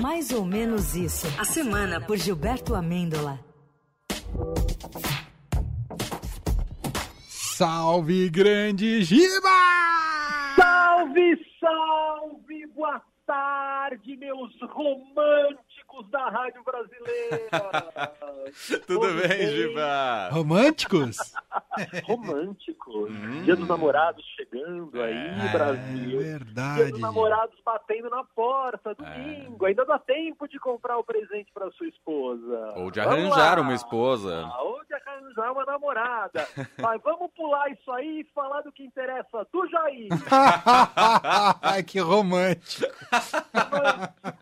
Mais ou menos isso. A semana por Gilberto Amêndola. Salve, grande Giba! Salve, salve! Boa tarde, meus românticos da Rádio Brasileira! Tudo bem, bem? Giba? Românticos? Românticos. Hum. Dia dos namorados chegando aí, É, Brasil. Dia verdade. dos namorados batendo na porta, domingo. Ainda dá tempo de comprar o presente para sua esposa. Ou de arranjar uma esposa. Ah, Ou de arranjar uma namorada. Mas vamos pular isso aí e falar do que interessa do Jair. Ai, que romântico.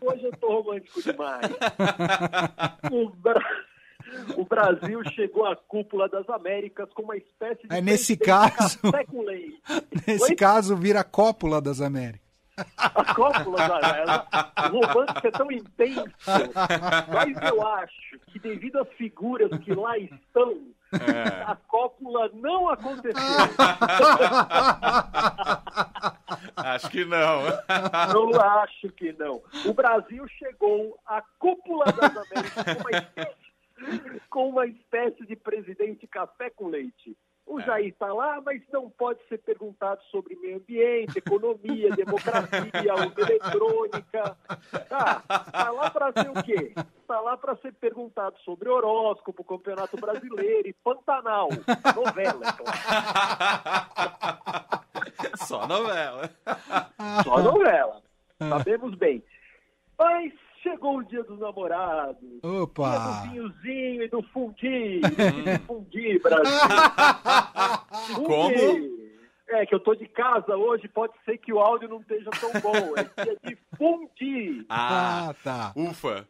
Hoje eu tô romântico demais. O, Bra- o Brasil chegou à cúpula das Américas com uma espécie de. É, nesse caso- café com leite. Nesse Oi? caso, vira a cópula das Américas. A cópula da O romântico é tão intenso. Mas eu acho que, devido às figuras que lá estão, É. a cópula não aconteceu. Acho que não. Eu acho que não. O Brasil chegou à cúpula das Américas com uma espécie, com uma espécie de presidente café com leite. O Jair está lá, mas não pode ser perguntado sobre meio ambiente, economia, democracia, eletrônica. Tá, tá lá para ser o quê? Está lá para ser perguntado sobre horóscopo, campeonato brasileiro e Pantanal. Novela, é claro. Só novela. Só novela. Sabemos bem. Mas chegou o dia dos namorados. Dia Opa! do vinhozinho e do fundi. fundi, Brasil. Fundi. Como? É, que eu tô de casa hoje, pode ser que o áudio não esteja tão bom. É dia de fundi. Ah, Ah, tá. ufa.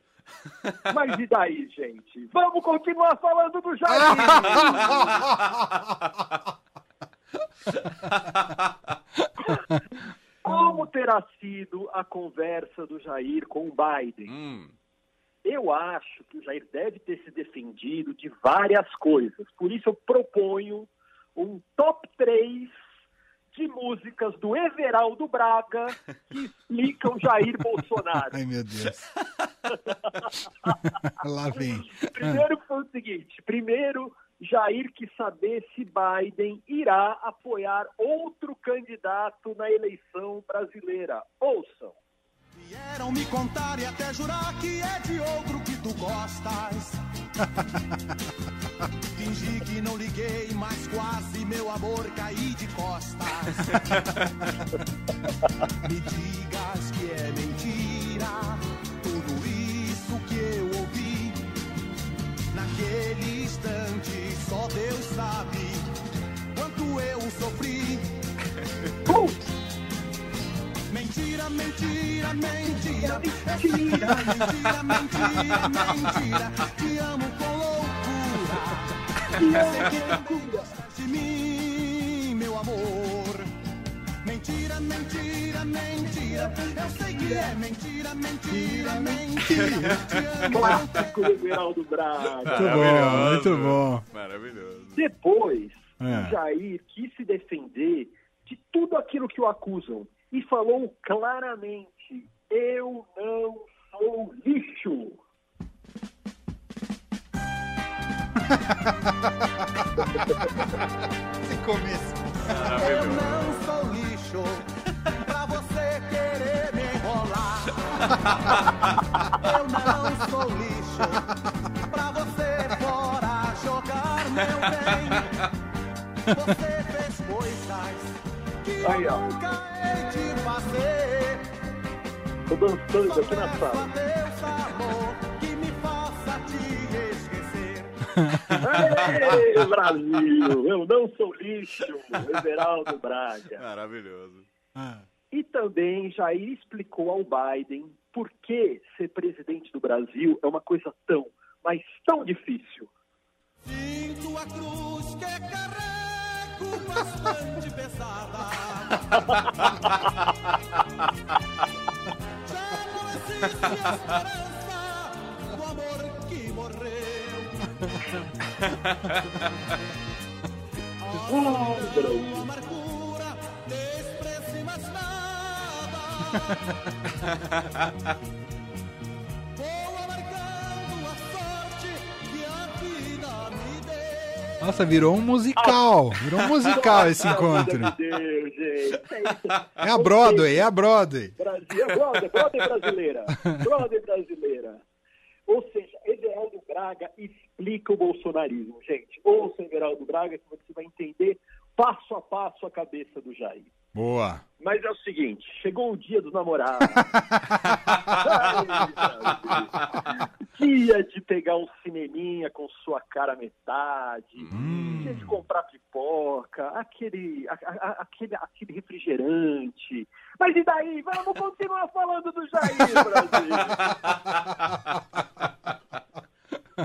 Mas e daí, gente? Vamos continuar falando do Jair. Sido a conversa do Jair com o Biden? Hum. Eu acho que o Jair deve ter se defendido de várias coisas. Por isso eu proponho um top 3 de músicas do Everaldo Braga que explicam Jair Bolsonaro. Ai, meu Deus. Lá vem. Primeiro foi o seguinte: primeiro, Jair quis saber se Biden irá apoiar outro candidato na eleição brasileira. Ouçam. Vieram me contar e até jurar que é de outro que tu gostas. Fingi que não liguei, mas quase meu amor caí de costas. me digas Mentira, mentira, mentira, mentira, mentira, mentira, mentira. Te amo com loucura. Sei que não gostas de mim, meu amor. Mentira, mentira, mentira. Eu sei que é mentira, mentira, mentira. Clássico do Everaldo Braga. Muito bom, Maravilhoso. muito bom. Maravilhoso. Depois, É. o Jair quis se defender de tudo aquilo que o acusam e falou claramente: eu não sou lixo. Esse começo. Eu não sou lixo pra você querer me enrolar. Eu não sou lixo pra você fora jogar meu bem. Você fez coisas que eu nunca. Tô dançando aqui na sala. Deus, amor, que me faça te esquecer. Ei, Brasil! Eu não sou lixo, Everaldo Braga. Maravilhoso. Ah. E também Jair explicou ao Biden por que ser presidente do Brasil é uma coisa tão, mas tão difícil. Sinto a cruz que carrego bastante pesada. Já não existe esperança do amor que morreu. A amargura, despreze mais nada. Nossa, virou um musical. Virou um musical esse encontro. Meu Deus, gente. É, isso. É a Broadway, é a Broadway. Brasil, é Broadway, Broadway brasileira. Broadway brasileira. Ou seja, Everaldo Braga explica o bolsonarismo, gente. Ouça Everaldo Braga que você vai entender passo a passo a cabeça do Jair. Boa. Mas é o seguinte, chegou o dia dos namorados. Dia de pegar um cineminha com sua cara metade, dia de comprar pipoca, aquele, a- a- aquele, aquele refrigerante. Mas e daí? Vamos continuar falando do Jair, Brasil.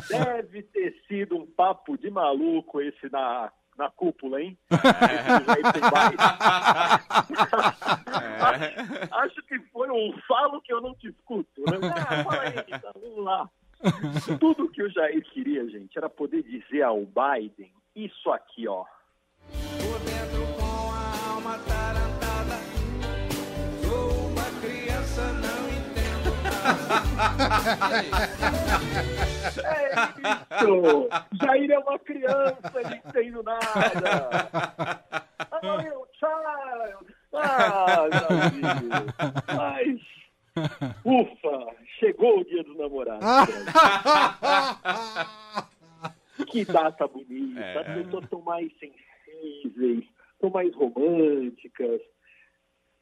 Deve ter sido um papo de maluco esse na, na cúpula, hein? Baile. Acho que foi um falo que eu não te escuto. Né? Ah, fala aí, então, vamos lá. Tudo que o Jair queria, gente, era poder dizer ao Biden isso aqui, ó. Por dentro com a alma tarantada Sou uma criança, não entendo nada É isso! Jair é uma criança, não entendo nada. Ah, meu child! Ah, Jair! Mas, ufa, chegou o dia dos namorados. Que data bonita. É. As pessoas estão mais sensíveis, estão mais românticas.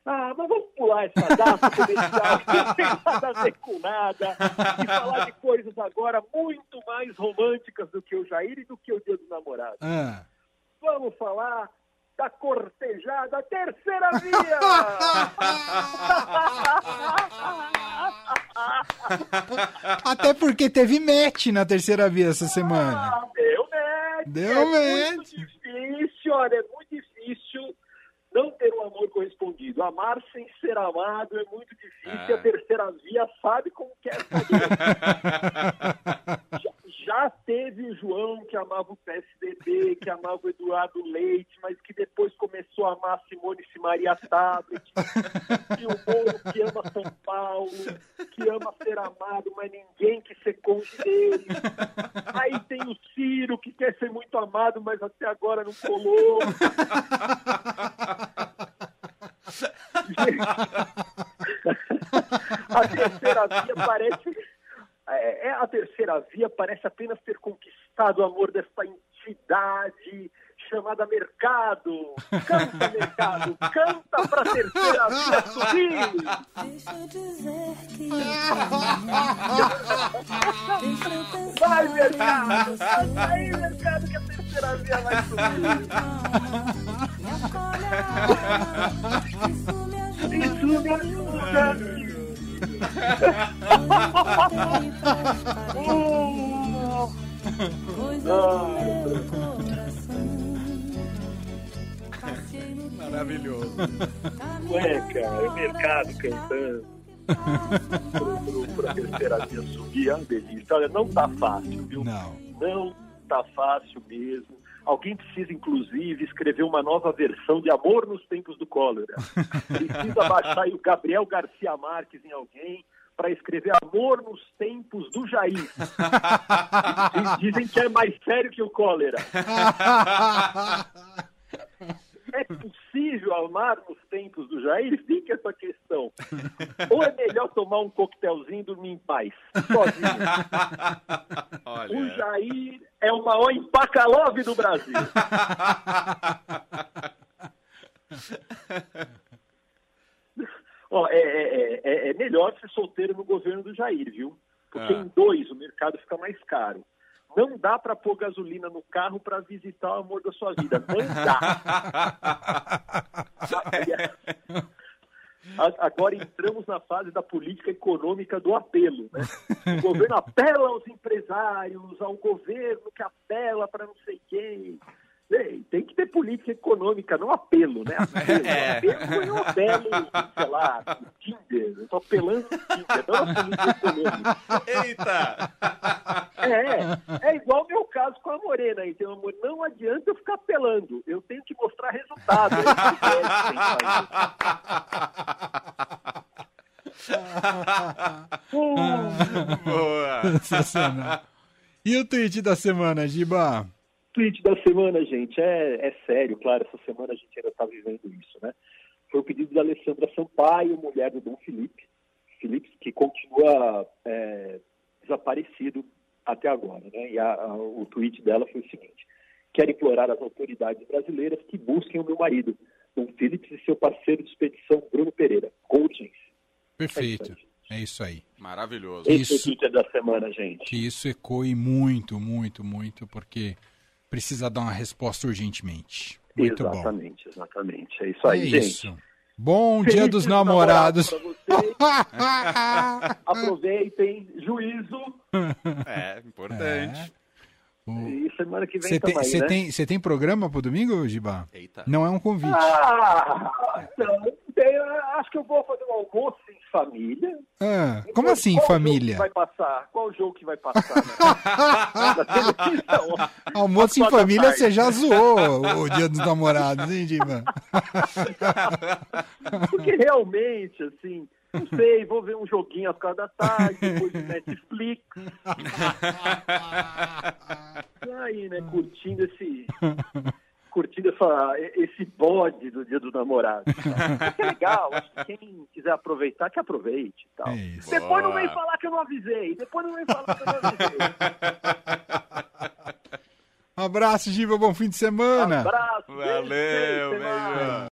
Ah, mas vamos pular essa data comercial que não tem nada a ver com nada e falar de coisas agora muito mais românticas do que o Jair e do que o Dia dos Namorados. Ah. Vamos falar da cortejada terceira via! Até porque teve match na terceira via essa semana. Ah, deu match! Deu é match. muito difícil, olha, é muito difícil não ter um amor correspondido. Amar sem ser amado é muito difícil e a Ah. terceira via sabe como que é já, já teve o João que amava o PSDB, que amava o Eduardo Leite, mas que depois começou a amar Simone Simaria Tablet. E o Moro que ama São Paulo, que ama ser amado, mas ninguém que cônjuge dele. Aí tem o Ciro, que quer ser muito amado, mas até agora não colou. a terceira via parece. É, é, a terceira via parece apenas ter conquistado o amor desta mercado. Canta, mercado, canta pra terceira via subir. Deixa eu dizer que Vai, mercado! Vai, mercado, que a terceira via vai subir. Isso me ajuda Isso me ajuda. Maravilhoso. Ué, cara, o mercado cantando. Para a terceira via subir, é uma delícia. Olha, não tá fácil, viu? Não. Não tá fácil mesmo. Alguém precisa, inclusive, escrever uma nova versão de Amor nos Tempos do Cólera. Precisa baixar aí o Gabriel Garcia Marques em alguém para escrever Amor nos Tempos do Jair. Diz- Dizem que é mais sério que o cólera. É amar nos tempos do Jair? Fica essa questão. Ou é melhor tomar um coquetelzinho e dormir em paz, sozinho? O Olha. Jair é o maior empacalove do Brasil. Ó, é, é- é- é melhor ser solteiro no governo do Jair, viu? Porque Ah. em dois o mercado fica mais caro. Não dá para pôr gasolina no carro para visitar o amor da sua vida. Não dá. Agora entramos na fase da política econômica do apelo. Né? O governo apela aos empresários, ao governo que apela para não sei quem. Tem que ter política econômica, não apelo, né? Apelo, É. apelo foi um apelo, sei lá, Tinder. Eu tô apelando Tinder, não a política econômica. Eita! É, é igual o meu caso com a Morena. Então, amor, não adianta eu ficar apelando. Eu tenho que mostrar resultado. Boa! Sensacional. E o tweet da semana, Giba? Tweet da semana, gente, é, é sério, claro, essa semana a gente ainda está vivendo isso, né? Foi o pedido da Alessandra Sampaio, mulher do Dom Felipe, Felipe que continua é, desaparecido até agora, né? E a- a- o tweet dela foi o seguinte: quero implorar às autoridades brasileiras que busquem o meu marido, Dom Phillips, e seu parceiro de expedição, Bruno Pereira, com urgência. Perfeito. É isso aí. Maravilhoso. Esse é o Isso. Twitter da semana, gente. Que isso ecoe muito, muito, muito, porque precisa dar uma resposta urgentemente. Muito bom. exatamente, exatamente. É isso aí, é gente. isso. Bom Feliz dia dos namorados. vocês. Aproveitem, juízo. É, importante. E semana que vem Você tem, também, cê né? tem, cê tem programa pro domingo, Giba? Eita. Não é um convite. Ah, então, eu acho que eu vou fazer um almoço família. Ah, como assim, Qual jogo família? vai passar? Qual jogo que vai passar? Né? Almoço em família, tarde. você já zoou o dia dos namorados, hein, Giba? Porque realmente, assim, não sei, vou ver um joguinho às quatro da tarde, depois de Netflix. E aí, né, curtindo esse. Essa, esse bode do dia dos namorados. Acho que é legal, acho que quem quiser aproveitar, que aproveite e tal. É isso. Depois não Boa. vem falar que eu não avisei. Depois não vem falar que eu não avisei. Um abraço, Giba, bom fim de semana. Abraço. beijo, Valeu, mais. beijo.